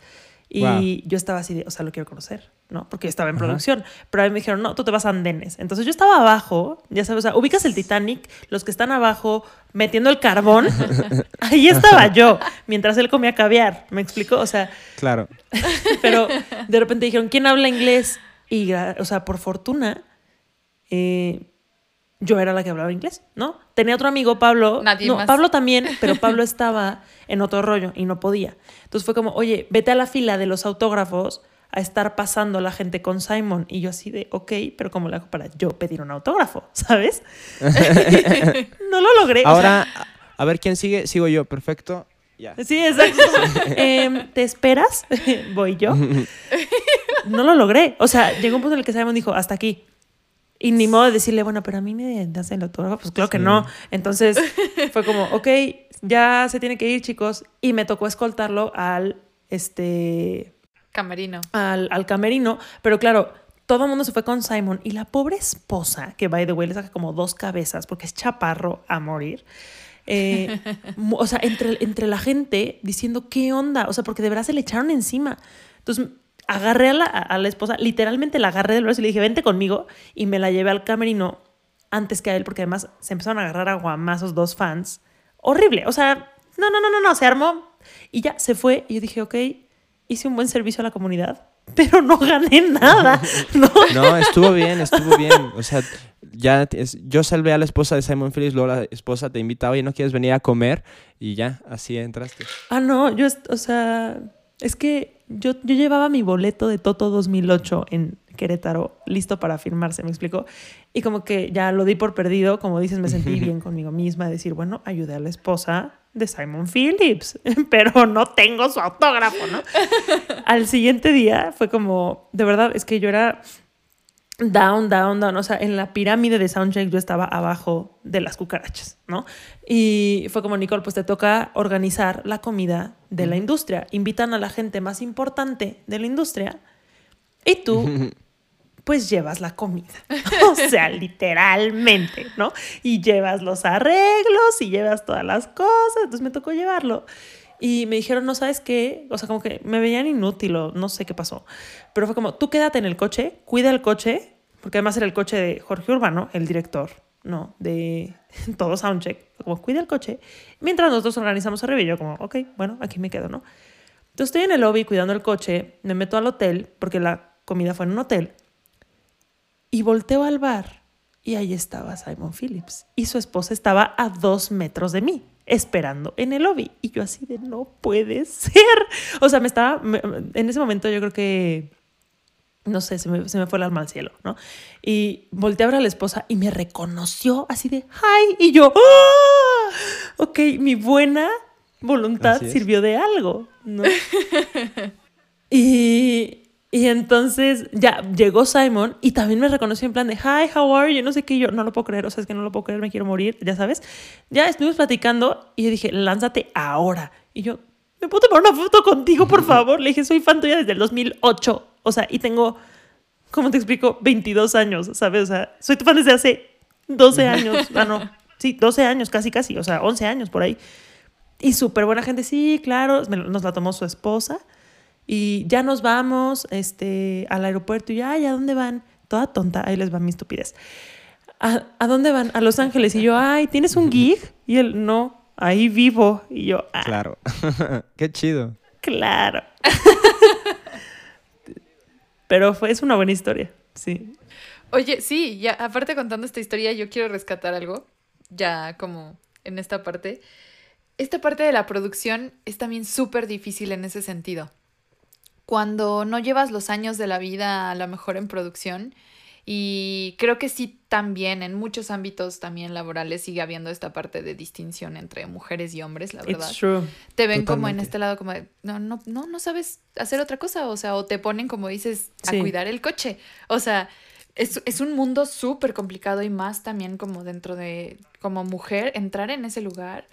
Y Wow. yo estaba así de, o sea, lo quiero conocer, ¿no? Porque yo estaba en Ajá. producción. Pero a mí me dijeron, no, tú te vas a andenes. Entonces yo estaba abajo, ya sabes, o sea, ubicas el Titanic, los que están abajo metiendo el carbón. Ahí estaba yo, mientras él comía caviar. ¿Me explico? O sea, Claro. pero de repente dijeron, ¿quién habla inglés? Y, o sea, por fortuna, eh, yo era la que hablaba inglés, ¿no? Tenía otro amigo, Pablo. Nadie no, más. Pablo también, pero Pablo estaba en otro rollo y no podía. Entonces fue como, oye, vete a la fila de los autógrafos a estar pasando la gente con Simon. Y yo así de, ok, pero ¿cómo le hago para yo pedir un autógrafo? ¿Sabes? no lo logré. o sea, Ahora, a- ver quién sigue. Sigo yo, perfecto. Ya. Sí, exacto. Em, ¿Te esperas? Voy yo. No lo logré. O sea, llegó un punto en el que Simon dijo, hasta aquí. Y ni modo de decirle, bueno, pero a mí me das el autógrafo. Pues claro que no. Entonces fue como, ok, ya se tiene que ir, chicos. Y me tocó escoltarlo al, este, Camerino. al, al camerino. Pero claro, todo el mundo se fue con Simon. Y la pobre esposa, que by the way le saca como dos cabezas porque es chaparro a morir. eh, o sea, entre, entre la gente diciendo, ¿qué onda? O sea, porque de verdad se le echaron encima. Entonces agarré a la, a la esposa, literalmente la agarré del brazo y le dije, vente conmigo. Y me la llevé al camerino antes que a él, porque además se empezaron a agarrar a guamazos dos fans. Horrible. O sea, no, no, no, no, no, se armó. Y ya se fue. Y yo dije, ok, hice un buen servicio a la comunidad, pero no gané nada. ¿no? No, estuvo bien, estuvo bien. O sea, ya es- yo salvé a la esposa de Simon Phillips, luego la esposa te invita, oye, ¿no quieres venir a comer? Y ya, así entraste. Ah, no, yo, o sea, es que yo, yo llevaba mi boleto de Toto 2008 en Querétaro listo para firmarse, ¿me explico? Y como que ya lo di por perdido, como dices, me sentí bien conmigo misma, de decir, bueno, ayudé a la esposa de Simon Phillips, pero no tengo su autógrafo, ¿no? Al siguiente día fue como, de verdad, es que yo era down, down, down. O sea, en la pirámide de Soundcheck yo estaba abajo de las cucarachas, ¿no? Y fue como, Nicole, pues te toca organizar la comida de la industria. Invitan a la gente más importante de la industria y tú, pues llevas la comida. O sea, literalmente, ¿no? Y llevas los arreglos y llevas todas las cosas. Entonces me tocó llevarlo. Y me dijeron, no sabes qué, o sea, como que me veían inútil o no sé qué pasó. Pero fue como, tú quédate en el coche, cuida el coche, porque además era el coche de Jorge Urbano, el director, ¿no? De todo Soundcheck. Como, cuida el coche. Mientras nosotros organizamos y yo como, ok, bueno, aquí me quedo, ¿no? Entonces estoy en el lobby cuidando el coche, me meto al hotel, porque la comida fue en un hotel, y volteo al bar y ahí estaba Simon Phillips. Y su esposa estaba a dos metros de mí, esperando en el lobby. Y yo así de, no puede ser. O sea, me estaba, me- en ese momento yo creo que, no sé, se me, se me fue el alma al cielo, ¿no? Y volteé a ver a la esposa y me reconoció así de, hi. Y yo, ¡ah! Ok, mi buena voluntad sirvió de algo, ¿no? Y, y entonces ya llegó Simon y también me reconoció en plan de, hi, how are you? No sé qué, yo no lo puedo creer, o sea, es que no lo puedo creer, me quiero morir, ya sabes. Ya estuvimos platicando y yo dije, lánzate ahora. Y yo, ¿me puedo tomar una foto contigo, por favor? Le dije, soy fan tuya desde el 2008, o sea, y tengo, ¿cómo te explico? 22 años, ¿sabes? O sea, soy tu fan desde hace 12 años, ah, no, sí, 12 años, casi, casi, o sea, 11 años por ahí. Y súper buena gente, sí, claro, me- nos la tomó su esposa. Y ya nos vamos este, al aeropuerto y ya, ay, ¿a dónde van? Toda tonta, ahí les va mi estupidez. ¿A, a dónde van? A Los Ángeles. Y yo, ay, ¿tienes un gig? Y él, no, ahí vivo. Y yo, ah, Claro. Qué chido. claro. Pero fue, es una buena historia, sí. Oye, sí, ya aparte contando esta historia, yo quiero rescatar algo, ya como en esta parte. Esta parte de la producción es también súper difícil en ese sentido. Cuando no llevas los años de la vida a lo mejor en producción, y creo que sí también en muchos ámbitos también laborales sigue habiendo esta parte de distinción entre mujeres y hombres, la verdad It's true. te ven como en este lado como de, no, no, no, no sabes hacer otra cosa, o sea, o te ponen como dices a Sí. cuidar el coche. O sea, es, es un mundo súper complicado y más también como dentro de, como mujer, entrar en ese lugar.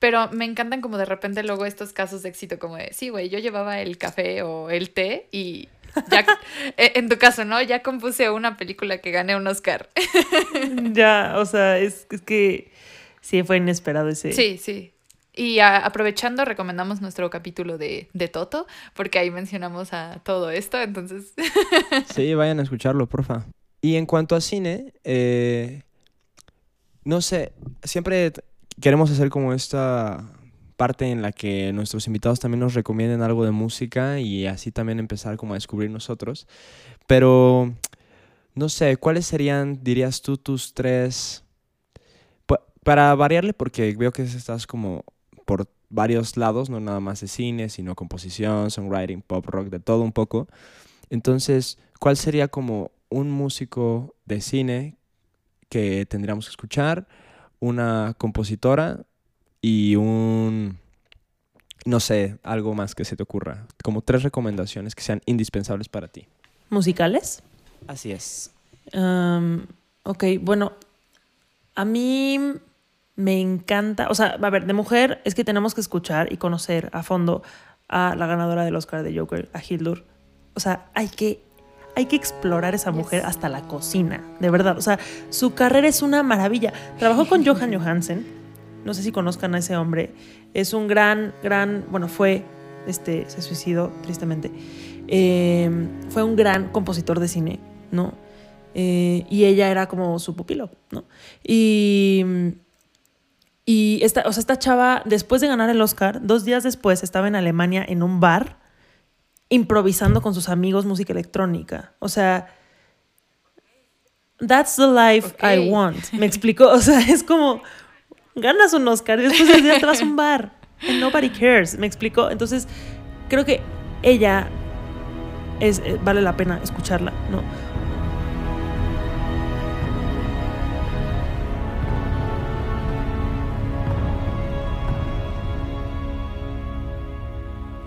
Pero me encantan como de repente luego estos casos de éxito como de, sí, güey, yo llevaba el café o el té y ya, eh, en tu caso, ¿no? Ya compuse una película que gané un Oscar. ya, o sea, es, es que sí fue inesperado ese. Sí, sí. Y a- aprovechando, recomendamos nuestro capítulo de, de Toto, porque ahí mencionamos a todo esto, entonces... Sí, vayan a escucharlo, porfa. Y en cuanto a cine, eh, no sé, siempre queremos hacer como esta parte en la que nuestros invitados también nos recomienden algo de música y así también empezar como a descubrir nosotros. Pero, no sé, ¿cuáles serían, dirías tú, tus tres... pa- Para variarle, porque veo que estás como por varios lados, no nada más de cine, sino composición, songwriting, pop rock, de todo un poco. Entonces, ¿cuál sería como un músico de cine que tendríamos que escuchar, una compositora y un, no sé, algo más que se te ocurra? Como tres recomendaciones que sean indispensables para ti. ¿Musicales? Así es. Am, ok, bueno, a mí me encanta, o sea, a ver, de mujer es que tenemos que escuchar y conocer a fondo a la ganadora del Oscar de Joker, a Hildur. O sea, hay que, hay que explorar esa mujer hasta la cocina, de verdad. O sea, su carrera es una maravilla. Trabajó con Johan Johansen, no sé si conozcan a ese hombre. Es un gran, gran, bueno, fue, este, se suicidó tristemente. Eh, fue un gran compositor de cine, ¿no? Eh, y ella era como su pupilo, ¿no? Y, y esta, o sea, esta chava, después de ganar el Oscar, dos días después estaba en Alemania en un bar improvisando con sus amigos música electrónica. O sea, that's the life. I want. Me explicó, o sea, es como ganas un Oscar y después del día te vas a un bar and nobody cares. Me explicó. Entonces, creo que ella es, eh, vale la pena escucharla, ¿no?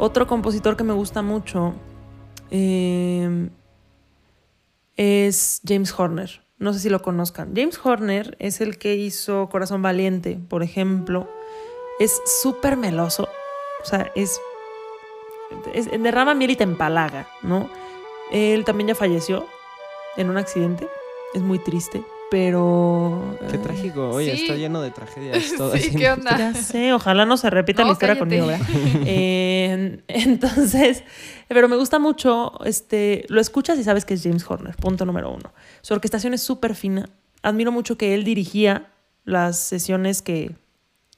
Otro compositor que me gusta mucho eh, es James Horner. No sé si lo conozcan. James Horner es el que hizo Corazón Valiente, por ejemplo. Es súper meloso. O sea, es, es- Derrama miel y te empalaga, ¿no? Él también ya falleció en un accidente. Es muy triste, pero... Qué eh, trágico. Oye, Sí. está lleno de tragedias. Todo sí. ¿qué onda? Ya sé, ojalá no se repita No, la historia cállate. conmigo, ¿verdad? Eh, entonces, pero me gusta mucho, este, lo escuchas y sabes que es James Horner, punto número uno. Su orquestación es súper fina. Admiro mucho que él dirigía las sesiones que,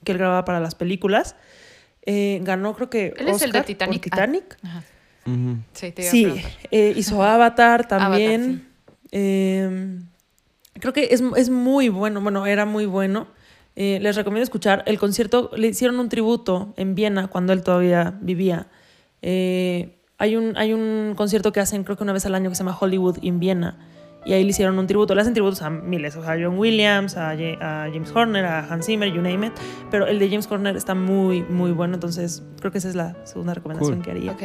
que él grababa para las películas. Eh, ganó, creo que. Él es el de Oscar por Titanic. Ah. Titanic. Ajá. Sí, te iba a Sí, eh, hizo Avatar también. Avatar, Eh, creo que es, es muy bueno, bueno, era muy bueno. Eh, les recomiendo escuchar el concierto. Le hicieron un tributo en Viena cuando él todavía vivía. Eh, hay, un, hay un concierto que hacen, creo que una vez al año, que se llama Hollywood in Viena. Y ahí le hicieron un tributo. Le hacen tributos a miles, o sea, a John Williams, a, Ja- a James Horner, a Hans Zimmer, you name it. Pero el de James Horner está muy, muy bueno. Entonces, creo que esa es la segunda recomendación Cool. que haría. Ok.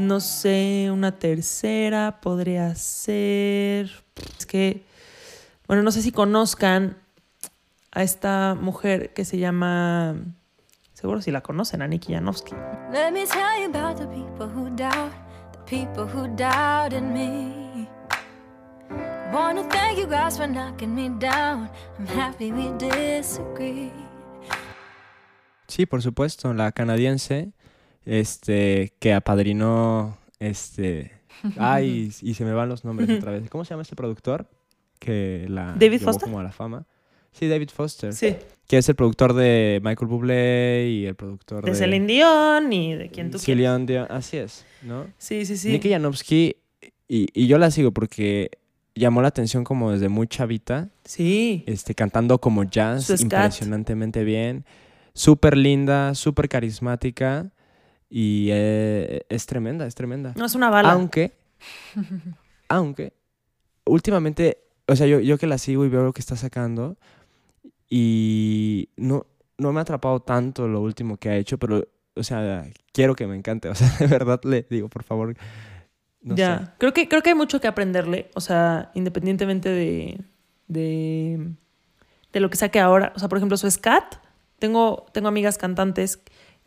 No sé, una tercera podría ser. Es que, bueno, no sé si conozcan a esta mujer que se llama. Seguro si la conocen, a Nikki Janowski. Let me tell you about the people who doubt, the people who doubted me. Wanna thank you guys for knocking me down. I'm happy we disagree. Sí, por supuesto, la canadiense, este, que apadrinó, este, ay, y se me van los nombres otra vez. ¿Cómo se llama este productor? Que la David llevó Foster. como a la fama. Sí, David Foster. Sí. Que es el productor de Michael Bublé y el productor de, De Celine Dion y de quien tú Celine quieras. Dion, así es, ¿no? Sí, sí, sí. Nikki Janowski, y, y yo la sigo porque llamó la atención como desde muy chavita, Sí. este, cantando como jazz impresionantemente bien, súper linda, súper carismática y eh, es tremenda, es tremenda. No es una bala. Aunque, aunque, últimamente, o sea, yo, yo que la sigo y veo lo que está sacando y no, no me ha atrapado tanto lo último que ha hecho, pero, o sea, quiero que me encante, o sea, de verdad le digo, por favor, no ya. sé. Creo que, creo que hay mucho que aprenderle. O sea, independientemente de, de, de lo que saque ahora. O sea, por ejemplo, su scat. Tengo, tengo amigas cantantes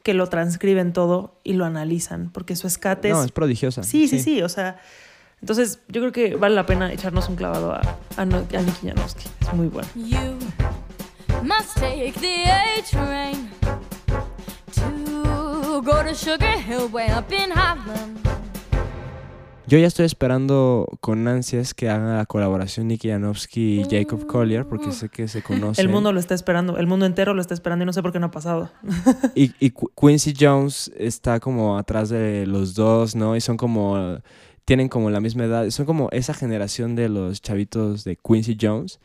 que lo transcriben todo y lo analizan, porque su escate No, es... es prodigiosa. Sí, sí, sí, o sea... Entonces, yo creo que vale la pena echarnos un clavado a, a, No- a Nicky Janowski. Es muy bueno. You must take the A train to go to Sugar Hill way up in Highland. Yo ya estoy esperando con ansias que haga la colaboración Nicky Janowski y Jacob Collier, porque sé que se conocen. El mundo lo está esperando, el mundo entero lo está esperando y no sé por qué no ha pasado. Y, y Qu- Quincy Jones está como atrás de los dos, ¿no? Y son como, tienen como la misma edad, son como esa generación de los chavitos de Quincy Jones.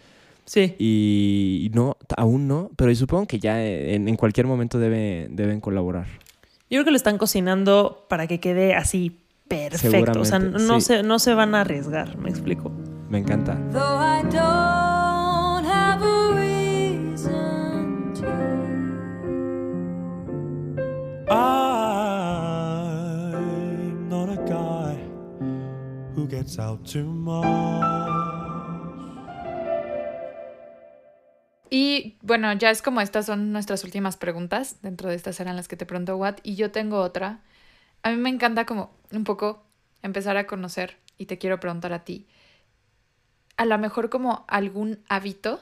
Sí. Y, y no, aún no, pero supongo que ya en, en cualquier momento debe- deben colaborar. Yo creo que lo están cocinando para que quede así perfecto. O sea, no, sí. se, no se van a arriesgar, me explico. Me encanta. I'm not a guy who gets out too. Y bueno, ya es como estas son nuestras últimas preguntas. Dentro de estas eran las que te preguntó Watt. Y yo tengo otra. A mí me encanta como un poco empezar a conocer y te quiero preguntar a ti. A lo mejor como algún hábito,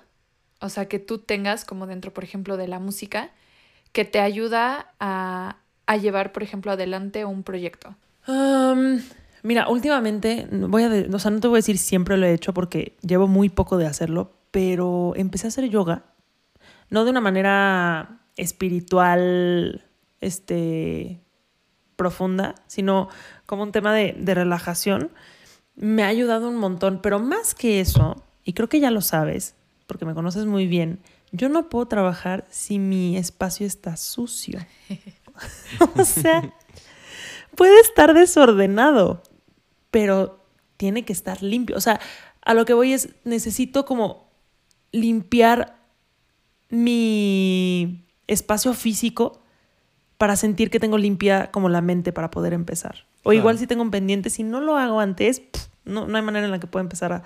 o sea, que tú tengas como dentro, por ejemplo, de la música, que te ayuda a, a llevar, por ejemplo, adelante un proyecto. Mira, últimamente, voy a o sea, no te voy a decir siempre lo he hecho porque llevo muy poco de hacerlo, pero empecé a hacer yoga, no de una manera espiritual, este, profunda, sino como un tema de, de relajación. Me ha ayudado un montón, pero más que eso, y creo que ya lo sabes, porque me conoces muy bien, yo no puedo trabajar si mi espacio está sucio. o sea, puede estar desordenado, pero tiene que estar limpio. O sea, a lo que voy es, necesito como limpiar mi espacio físico para sentir que tengo limpia como la mente para poder empezar. O Claro. igual si tengo un pendiente, si no lo hago antes, pff, no, no hay manera en la que pueda empezar a, a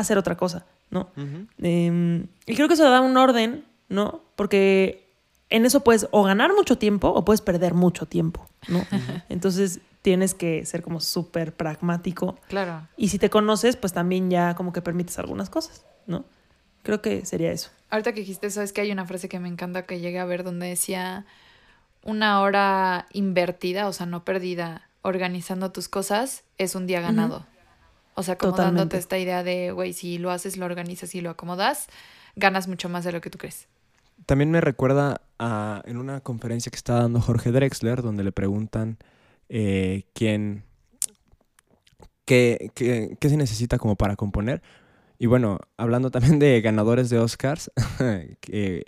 hacer otra cosa, ¿no? Em, y creo que eso da un orden, ¿no? Porque en eso puedes o ganar mucho tiempo o puedes perder mucho tiempo, ¿no? Entonces tienes que ser como súper pragmático. Claro. Y si te conoces, pues también ya como que permites algunas cosas, ¿no? Creo que sería eso. Ahorita que dijiste eso, es que hay una frase que me encanta que llegué a ver donde decía una hora invertida, o sea, no perdida, organizando tus cosas, es un día ganado. O sea, como Totalmente. dándote esta idea de, güey, si lo haces, lo organizas y lo acomodas, ganas mucho más de lo que tú crees. También me recuerda a en una conferencia que está dando Jorge Drexler, donde le preguntan eh, quién, qué, qué- qué se necesita como para componer. Y bueno, hablando también de ganadores de Oscars que-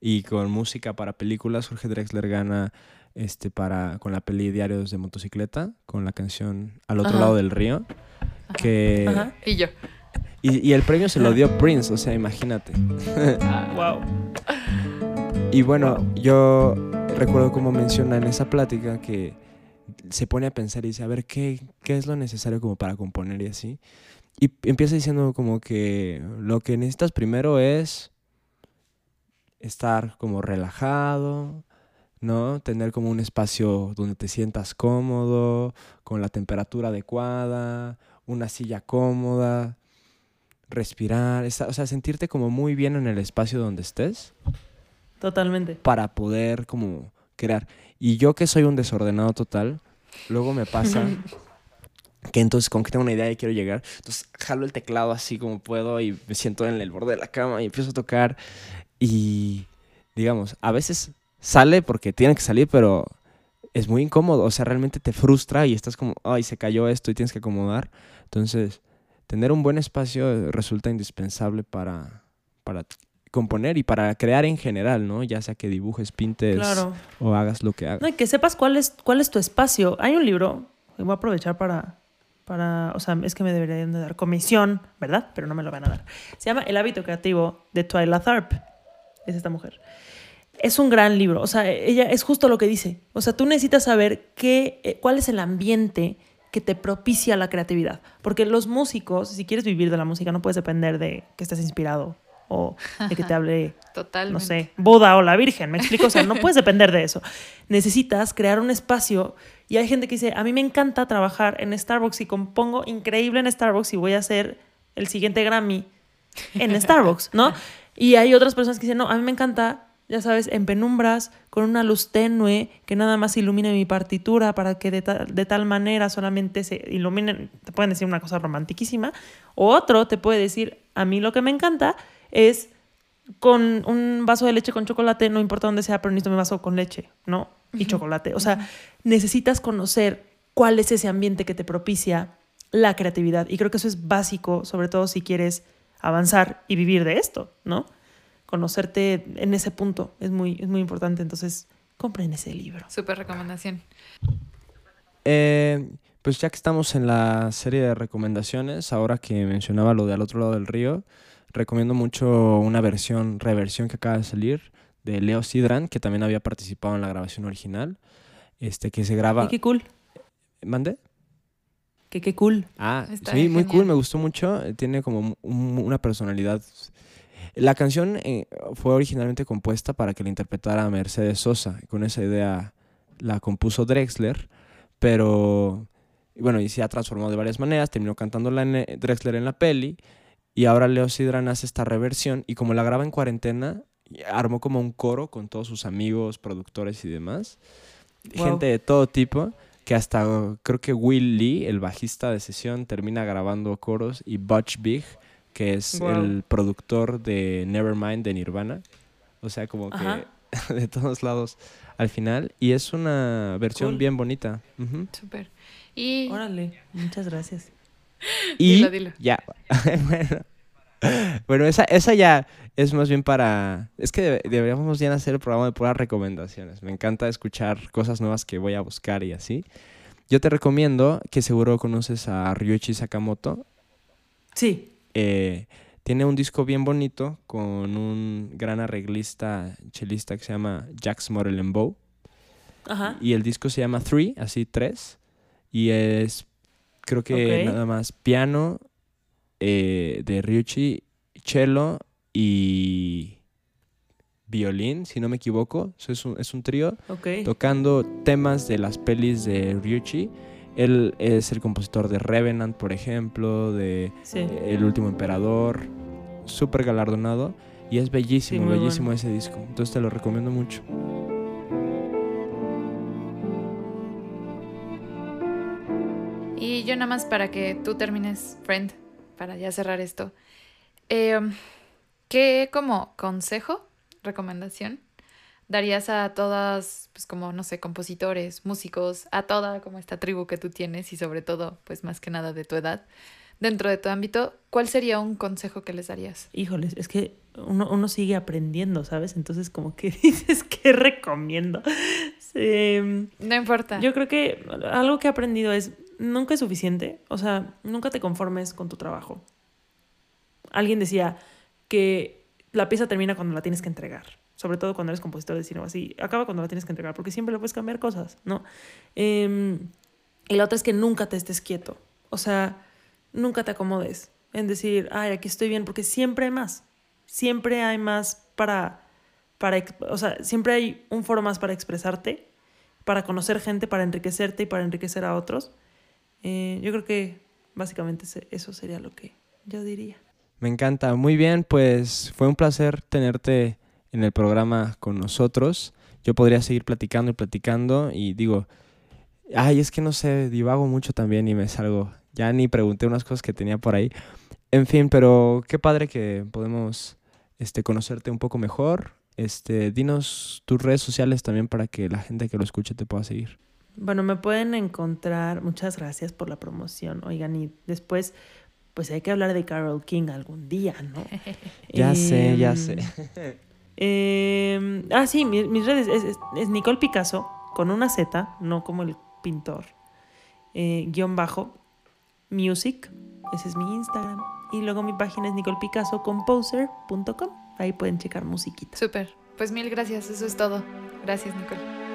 y con música para películas, Jorge Drexler gana este para con la peli Diarios de motocicleta, con la canción Al otro Ajá. lado del río, que Ajá. Y yo. y, y el premio se lo dio Prince, o sea, imagínate. Wow. Y bueno, yo recuerdo como menciona en esa plática que se pone a pensar y dice, a ver, ¿qué, qué es lo necesario como para componer y así? Y empieza diciendo como que lo que necesitas primero es estar como relajado, ¿no? Tener como un espacio donde te sientas cómodo, con la temperatura adecuada, una silla cómoda, respirar, o sea, sentirte como muy bien en el espacio donde estés Totalmente. para poder como crear. Y yo que soy un desordenado total, luego me pasa que entonces como que tengo una idea y quiero llegar, entonces jalo el teclado así como puedo y me siento en el borde de la cama y empiezo a tocar y digamos, a veces sale porque tiene que salir, pero es muy incómodo, o sea, realmente te frustra y estás como, ay, se cayó esto y tienes que acomodar. Entonces, tener un buen espacio resulta indispensable para, para componer y para crear en general, ¿no? Ya sea que dibujes, pintes Claro. o hagas lo que hagas. No, y que sepas cuál es, cuál es tu espacio. Hay un libro que voy a aprovechar para, para, o sea, es que me deberían de dar comisión, ¿verdad? Pero no me lo van a dar. Se llama El hábito creativo de Twyla Tharp. Es esta mujer. Es un gran libro. O sea, ella es justo lo que dice. O sea, tú necesitas saber qué, eh, cuál es el ambiente que te propicia la creatividad. Porque los músicos, si quieres vivir de la música, no puedes depender de que estés inspirado o de que te hable Totalmente. no sé, Buda o la Virgen, ¿me explico? O sea, no puedes depender de eso. Necesitas crear un espacio y hay gente que dice, a mí me encanta trabajar en Starbucks y compongo increíble en Starbucks y voy a hacer el siguiente Grammy en Starbucks, ¿no? Y hay otras personas que dicen, no, a mí me encanta, ya sabes, en penumbras, con una luz tenue que nada más ilumine mi partitura para que de, tal- de tal manera solamente se iluminen, te pueden decir una cosa romantiquísima, o otro te puede decir, a mí lo que me encanta es con un vaso de leche con chocolate, no importa dónde sea, pero necesito mi vaso con leche, ¿no? Y chocolate. O sea, necesitas conocer cuál es ese ambiente que te propicia la creatividad. Y creo que eso es básico, sobre todo si quieres avanzar y vivir de esto, ¿no? Conocerte en ese punto es muy, es muy importante. Entonces, compren ese libro. Súper recomendación. Eh, pues ya que estamos en la serie de recomendaciones, ahora que mencionaba lo de al otro lado del río, recomiendo mucho una versión, reversión que acaba de salir de Leo Sidran, que también había participado en la grabación original, este que se graba... Y qué cool. ¿Mande? Que qué cool. Ah, Está sí, muy cool, me gustó mucho. Tiene como un- una personalidad. La canción eh, fue originalmente compuesta para que la interpretara Mercedes Sosa. Con esa idea la compuso Drexler, pero bueno, y se ha transformado de varias maneras. Terminó cantándola en, eh, Drexler en la peli. Y ahora Leo Sidran hace esta reversión. Y como la graba en cuarentena, armó como un coro con todos sus amigos, productores y demás. Wow. Gente de todo tipo que hasta uh, creo que Will Lee, el bajista de sesión, termina grabando coros y Butch Big, que es Wow. el productor de Nevermind de Nirvana. O sea, como Ajá. que de todos lados al final. Y es una versión Cool. bien bonita. Ujú. Súper. Y Órale, muchas gracias. Y Dilo, dilo. ya. bueno, Bueno, esa, esa ya es más bien para... Es que debe- deberíamos ya hacer el programa de puras recomendaciones. Me encanta escuchar cosas nuevas que voy a buscar y así. Yo te recomiendo, que seguro conoces a Ryuichi Sakamoto. Sí. Eh, tiene un disco bien bonito con un gran arreglista, chelista que se llama Jax Morelenbow. Ajá. Y el disco se llama Three, así tres. Y es, creo que nada más piano eh, de Ryuichi, cello y violín, si no me equivoco. Eso es un, es un trío tocando temas de las pelis de Ryuichi. Él es el compositor de Revenant, por ejemplo, de Sí. eh, El último emperador. Súper galardonado. Y es bellísimo, Sí, bellísimo bueno. ese disco. Entonces te lo recomiendo mucho. Y yo nada más para que tú termines, friend, para ya cerrar esto. eh, ¿Qué como consejo, recomendación, darías a todas, pues como, no sé, compositores, músicos, a toda como esta tribu que tú tienes y sobre todo, pues más que nada de tu edad, dentro de tu ámbito, ¿cuál sería un consejo que les darías? Híjoles, es que uno, uno sigue aprendiendo, ¿sabes? Entonces, como que dices, ¿qué recomiendo? Sí, No importa. yo creo que algo que he aprendido es, nunca es suficiente, o sea, nunca te conformes con tu trabajo. Alguien decía que la pieza termina cuando la tienes que entregar, sobre todo cuando eres compositor de cine o así, acaba cuando la tienes que entregar, porque siempre le puedes cambiar cosas, ¿no? Em, y la otra es que nunca te estés quieto, o sea, nunca te acomodes en decir, ay, aquí estoy bien, porque siempre hay más, siempre hay más para, para, o sea, siempre hay un foro más para expresarte, para conocer gente, para enriquecerte y para enriquecer a otros. Eh, yo creo que básicamente eso sería lo que yo diría. Me encanta. Muy bien, pues fue un placer tenerte en el programa con nosotros. Yo podría seguir platicando y platicando y digo, ay, es que no sé, divago mucho también y me salgo. Ya ni pregunté unas cosas que tenía por ahí. En fin, pero qué padre que podemos este, conocerte un poco mejor. Este, dinos tus redes sociales también para que la gente que lo escuche te pueda seguir. Bueno, me pueden encontrar, muchas gracias por la promoción, oigan, y después, pues hay que hablar de Carol King algún día, ¿no? Ya sé, ya Em, sé. em, ah, sí, mi- mis redes es, es- es Nicole Picasso, con una Z, no como el pintor, eh, guion bajo, music, ese es mi Instagram, y luego mi página es nicolepicasocomposer.com, ahí pueden checar musiquita. Súper. Pues mil gracias, eso es todo. Gracias, Nicole.